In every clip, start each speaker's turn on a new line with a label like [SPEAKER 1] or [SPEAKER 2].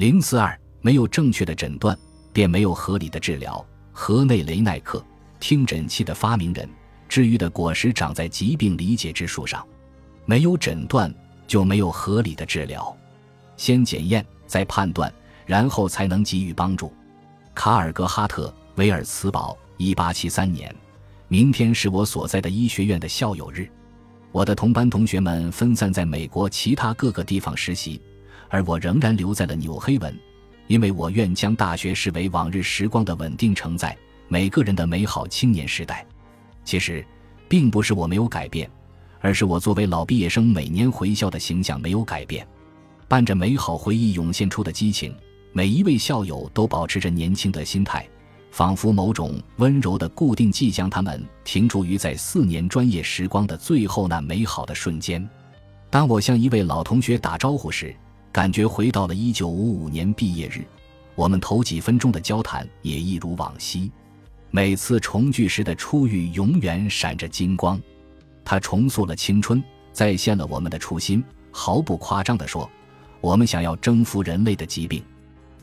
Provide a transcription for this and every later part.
[SPEAKER 1] 零四二，没有正确的诊断，便没有合理的治疗。河内雷奈克，听诊器的发明人，治愈的果实长在疾病理解之树上。没有诊断，就没有合理的治疗。先检验，再判断，然后才能给予帮助。卡尔格哈特·维尔茨堡，一八七三年。明天是我所在的医学院的校友日。我的同班同学们分散在美国其他各个地方实习，而我仍然留在了纽黑文，因为我愿将大学视为往日时光的稳定承载，每个人的美好青年时代。其实，并不是我没有改变，而是我作为老毕业生每年回校的形象没有改变。伴着美好回忆涌现出的激情，每一位校友都保持着年轻的心态。仿佛某种温柔的固定剂将他们停驻于在四年专业时光的最后那美好的瞬间。当我向一位老同学打招呼时，感觉回到了一九五五年毕业日。我们头几分钟的交谈也一如往昔。每次重聚时的初遇永远闪着金光。它重塑了青春，再现了我们的初心。毫不夸张地说，我们想要征服人类的疾病。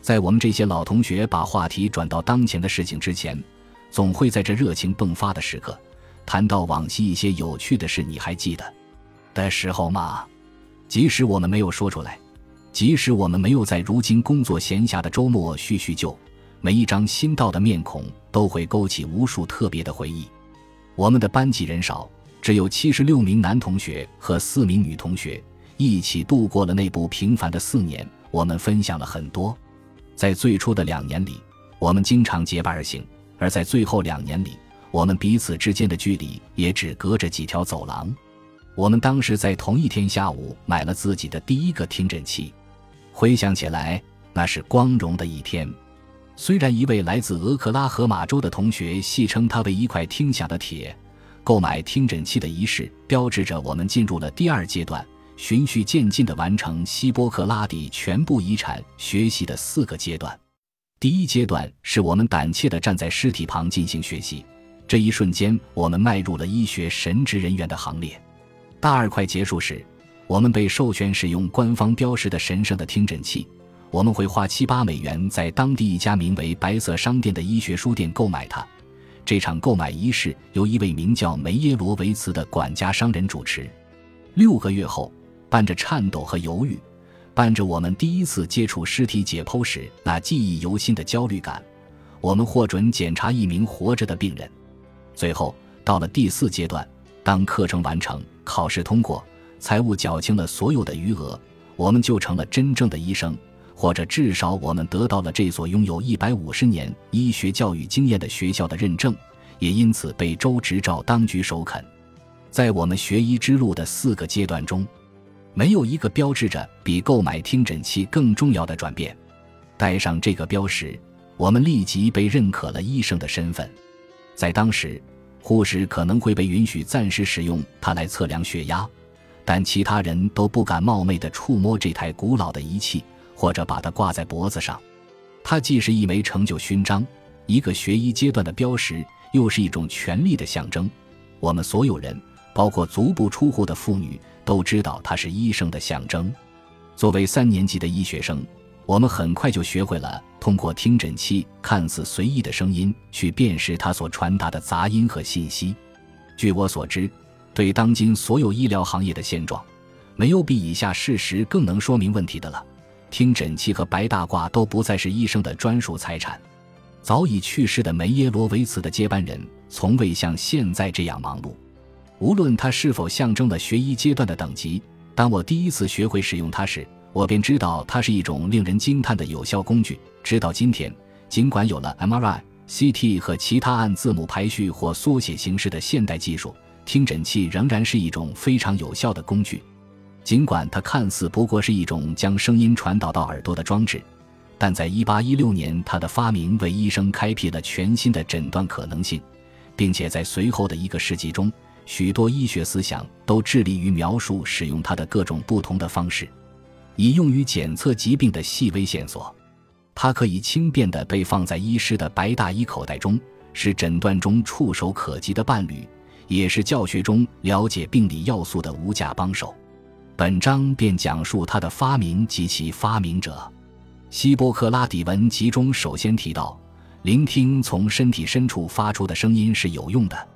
[SPEAKER 1] 在我们这些老同学把话题转到当前的事情之前，总会在这热情迸发的时刻，谈到往昔一些有趣的事。你还记得的时候吗？即使我们没有说出来，即使我们没有在如今工作闲暇的周末叙叙旧，每一张新到的面孔都会勾起无数特别的回忆。我们的班级人少，只有七十六名男同学和四名女同学，一起度过了那不平凡的四年。我们分享了很多。在最初的两年里，我们经常结伴而行；而在最后两年里，我们彼此之间的距离也只隔着几条走廊。我们当时在同一天下午买了自己的第一个听诊器，回想起来，那是光荣的一天。虽然一位来自俄克拉荷马州的同学戏称他为一块听响的铁，购买听诊器的仪式标志着我们进入了第二阶段。循序渐进地完成希波克拉底全部遗产学习的四个阶段。第一阶段是我们胆怯地站在尸体旁进行学习，这一瞬间我们迈入了医学神职人员的行列。大二快结束时，我们被授权使用官方标识的神圣的听诊器。我们会花七八美元在当地一家名为“白色商店”的医学书店购买它。这场购买仪式由一位名叫梅耶罗维茨的管家商人主持。六个月后。伴着颤抖和犹豫，伴着我们第一次接触尸体解剖时那记忆犹新的焦虑感，我们获准检查一名活着的病人。最后到了第四阶段，当课程完成、考试通过、财务缴清了所有的余额，我们就成了真正的医生，或者至少我们得到了这所拥有一百五十年医学教育经验的学校的认证，也因此被州执照当局首肯。在我们学医之路的四个阶段中。没有一个标志着比购买听诊器更重要的转变。带上这个标识，我们立即被认可了医生的身份。在当时，护士可能会被允许暂时使用它来测量血压，但其他人都不敢冒昧地触摸这台古老的仪器，或者把它挂在脖子上。它既是一枚成就勋章，一个学医阶段的标识，又是一种权力的象征。我们所有人，包括足不出户的妇女。都知道它是医生的象征。作为三年级的医学生，我们很快就学会了通过听诊器看似随意的声音去辨识它所传达的杂音和信息。据我所知，对当今所有医疗行业的现状，没有比以下事实更能说明问题的了：听诊器和白大褂都不再是医生的专属财产。早已去世的梅耶罗维茨的接班人，从未像现在这样忙碌。无论它是否象征了学医阶段的等级，当我第一次学会使用它时，我便知道它是一种令人惊叹的有效工具。直到今天，尽管有了 MRI、CT 和其他按字母排序或缩写形式的现代技术，听诊器仍然是一种非常有效的工具。尽管它看似不过是一种将声音传导到耳朵的装置，但在1816年，它的发明为医生开辟了全新的诊断可能性，并且在随后的一个世纪中。许多医学思想都致力于描述使用它的各种不同的方式，以用于检测疾病的细微线索。它可以轻便地被放在医师的白大衣口袋中，是诊断中触手可及的伴侣，也是教学中了解病理要素的无价帮手。本章便讲述它的发明及其发明者。希波克拉底文集中首先提到，聆听从身体深处发出的声音是有用的。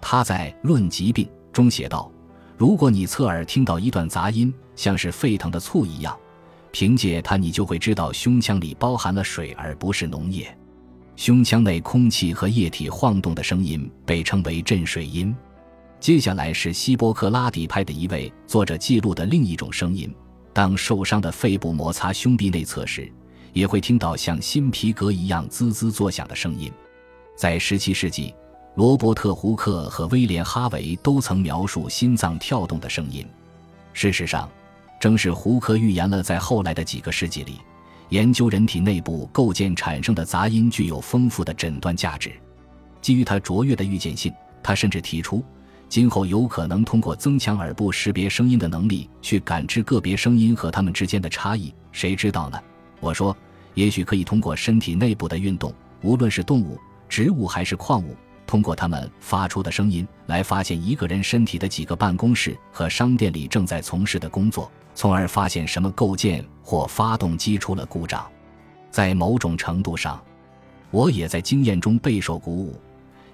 [SPEAKER 1] 他在《论疾病》中写道：“如果你侧耳听到一段杂音，像是沸腾的醋一样，凭借它，你就会知道胸腔里包含了水，而不是脓液。胸腔内空气和液体晃动的声音被称为震水音。”接下来是希波克拉底派的一位作者记录的另一种声音：当受伤的肺部摩擦胸壁内侧时，也会听到像新皮革一样滋滋作响的声音。在17世纪。罗伯特·胡克和威廉·哈维都曾描述心脏跳动的声音。事实上，正是胡克预言了在后来的几个世纪里，研究人体内部构建产生的杂音具有丰富的诊断价值。基于他卓越的预见性，他甚至提出，今后有可能通过增强耳部识别声音的能力，去感知个别声音和它们之间的差异。谁知道呢？我说，也许可以通过身体内部的运动，无论是动物、植物还是矿物。通过他们发出的声音来发现一个人身体的几个办公室和商店里正在从事的工作，从而发现什么构件或发动机出了故障。在某种程度上，我也在经验中备受鼓舞，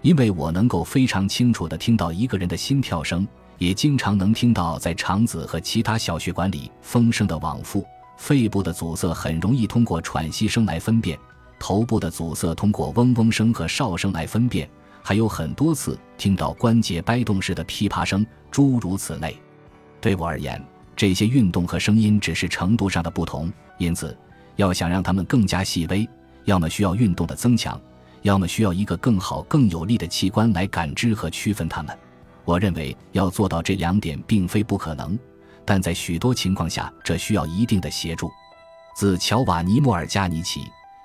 [SPEAKER 1] 因为我能够非常清楚地听到一个人的心跳声，也经常能听到在肠子和其他小血管里风声的往复。肺部的阻塞很容易通过喘息声来分辨，头部的阻塞通过嗡嗡声和哨声来分辨。还有很多次听到关节掰动时的噼啪声，诸如此类。对我而言，这些运动和声音只是程度上的不同，因此，要想让它们更加细微，要么需要运动的增强，要么需要一个更好、更有力的器官来感知和区分它们。我认为要做到这两点并非不可能，但在许多情况下，这需要一定的协助。自乔瓦尼·莫尔加尼起，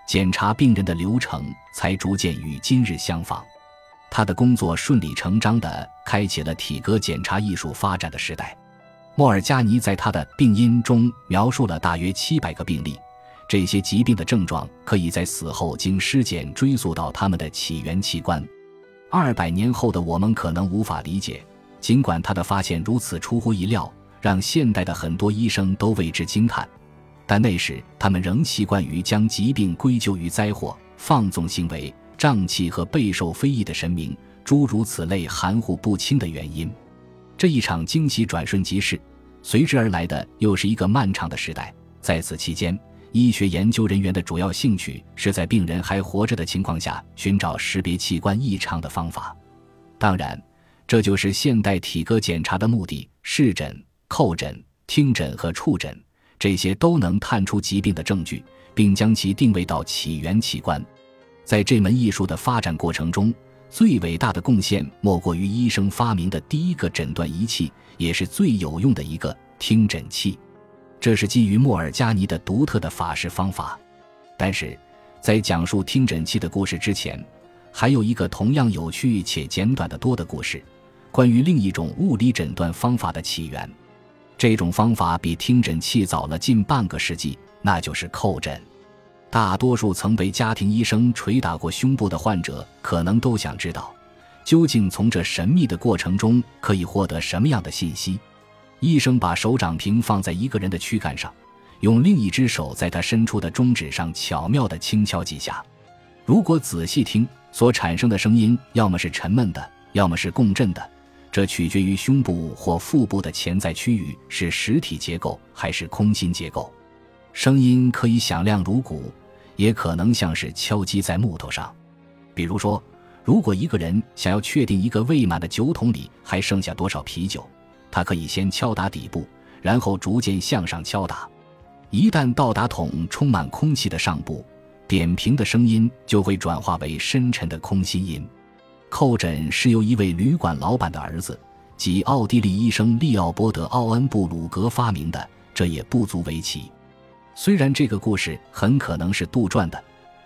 [SPEAKER 1] 检查病人的流程才逐渐与今日相仿。他的工作顺理成章地开启了体格检查艺术发展的时代。莫尔加尼在他的病因中描述了大约七百个病例，这些疾病的症状可以在死后经尸检追溯到他们的起源器官。二百年后的我们可能无法理解，尽管他的发现如此出乎意料，让现代的很多医生都为之惊叹，但那时他们仍习惯于将疾病归咎于灾祸、放纵行为。瘴气和备受非议的神明，诸如此类含糊不清的原因。这一场惊喜转瞬即逝，随之而来的又是一个漫长的时代。在此期间，医学研究人员的主要兴趣是在病人还活着的情况下寻找识别器官异常的方法。当然，这就是现代体格检查的目的：视诊、叩诊、听诊和触诊，这些都能探出疾病的证据，并将其定位到起源器官。在这门艺术的发展过程中，最伟大的贡献莫过于医生发明的第一个诊断仪器，也是最有用的一个听诊器。这是基于莫尔加尼的独特的法式方法。但是，在讲述听诊器的故事之前，还有一个同样有趣且简短的多的故事，关于另一种物理诊断方法的起源。这种方法比听诊器早了近半个世纪，那就是叩诊。大多数曾被家庭医生捶打过胸部的患者，可能都想知道，究竟从这神秘的过程中可以获得什么样的信息。医生把手掌平放在一个人的躯干上，用另一只手在他伸出的中指上巧妙地轻敲几下。如果仔细听，所产生的声音要么是沉闷的，要么是共振的，这取决于胸部或腹部的潜在区域是实体结构还是空心结构。声音可以响亮如鼓。也可能像是敲击在木头上，比如说，如果一个人想要确定一个未满的酒桶里还剩下多少啤酒，他可以先敲打底部，然后逐渐向上敲打。一旦到达桶充满空气的上部，扁平的声音就会转化为深沉的空心音。叩诊是由一位旅馆老板的儿子，即奥地利医生利奥波德·奥恩布鲁格发明的，这也不足为奇。虽然这个故事很可能是杜撰的，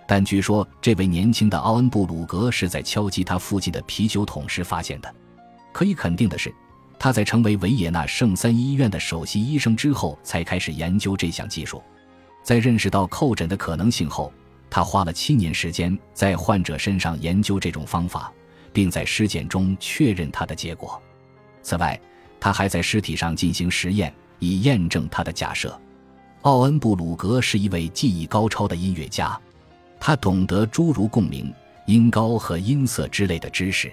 [SPEAKER 1] 但据说这位年轻的奥恩布鲁格是在敲击他父亲的啤酒桶时发现的。可以肯定的是，他在成为维也纳圣三医院的首席医生之后，才开始研究这项技术。在认识到叩诊的可能性后，他花了七年时间在患者身上研究这种方法，并在尸检中确认它的结果。此外，他还在尸体上进行实验，以验证他的假设。奥恩布鲁格是一位技艺高超的音乐家，他懂得诸如共鸣、音高和音色之类的知识。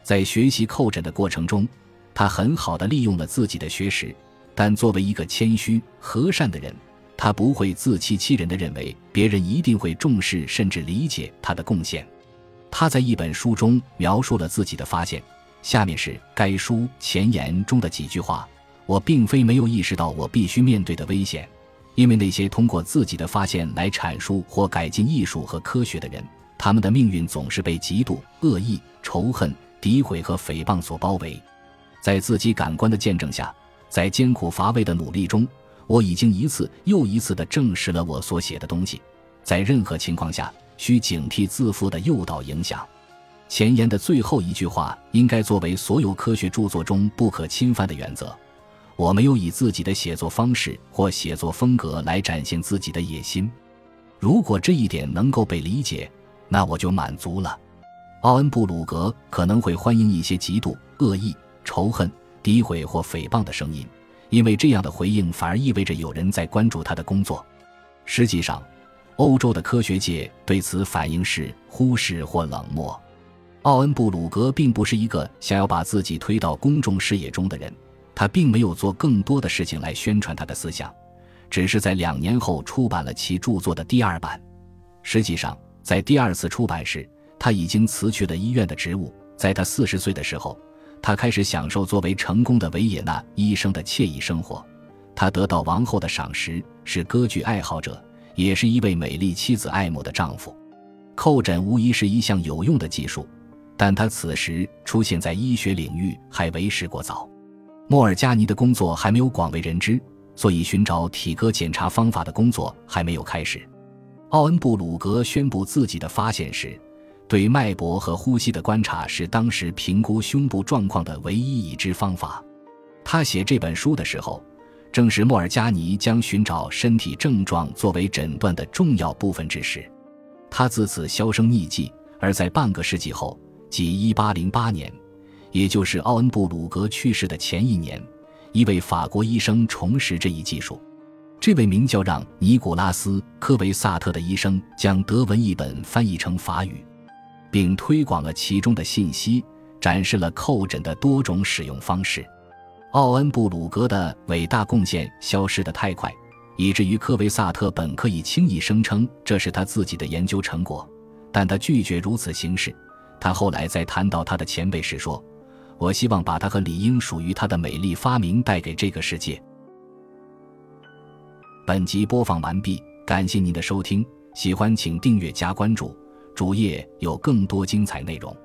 [SPEAKER 1] 在学习叩诊的过程中，他很好的利用了自己的学识。但作为一个谦虚和善的人，他不会自欺欺人的认为别人一定会重视甚至理解他的贡献。他在一本书中描述了自己的发现，下面是该书前言中的几句话：我并非没有意识到我必须面对的危险，因为那些通过自己的发现来阐述或改进艺术和科学的人，他们的命运总是被嫉妒、恶意、仇恨、诋毁和诽谤所包围。在自己感官的见证下，在艰苦乏味的努力中，我已经一次又一次地证实了我所写的东西，在任何情况下。需警惕自负的诱导影响。前言的最后一句话应该作为所有科学著作中不可侵犯的原则。我没有以自己的写作方式或写作风格来展现自己的野心。如果这一点能够被理解，那我就满足了。奥恩布鲁格可能会欢迎一些嫉妒、恶意、仇恨、诋毁或诽谤的声音，因为这样的回应反而意味着有人在关注他的工作。实际上。欧洲的科学界对此反应是忽视或冷漠。奥恩布鲁格并不是一个想要把自己推到公众视野中的人，他并没有做更多的事情来宣传他的思想，只是在两年后出版了其著作的第二版。实际上，在第二次出版时，他已经辞去了医院的职务。在他四十岁的时候，他开始享受作为成功的维也纳医生的惬意生活。他得到王后的赏识，是歌剧爱好者。也是一位美丽妻子爱慕的丈夫。叩诊无疑是一项有用的技术，但他此时出现在医学领域还为时过早。莫尔加尼的工作还没有广为人知，所以寻找体格检查方法的工作还没有开始。奥恩布鲁格宣布自己的发现时，对脉搏和呼吸的观察是当时评估胸部状况的唯一已知方法。他写这本书的时候。正是莫尔加尼将寻找身体症状作为诊断的重要部分之时，他自此销声匿迹。而在半个世纪后，即1808年，也就是奥恩布鲁格去世的前一年，一位法国医生重拾这一技术。这位名叫让·尼古拉斯·科维萨特的医生将德文译本翻译成法语，并推广了其中的信息，展示了叩诊的多种使用方式。奥恩布鲁格的伟大贡献消失得太快，以至于科维萨特本可以轻易声称这是他自己的研究成果，但他拒绝如此行事。他后来在谈到他的前辈时说：“我希望把他和理应属于他的美丽发明带给这个世界。”本集播放完毕，感谢您的收听，喜欢请订阅加关注，主页有更多精彩内容。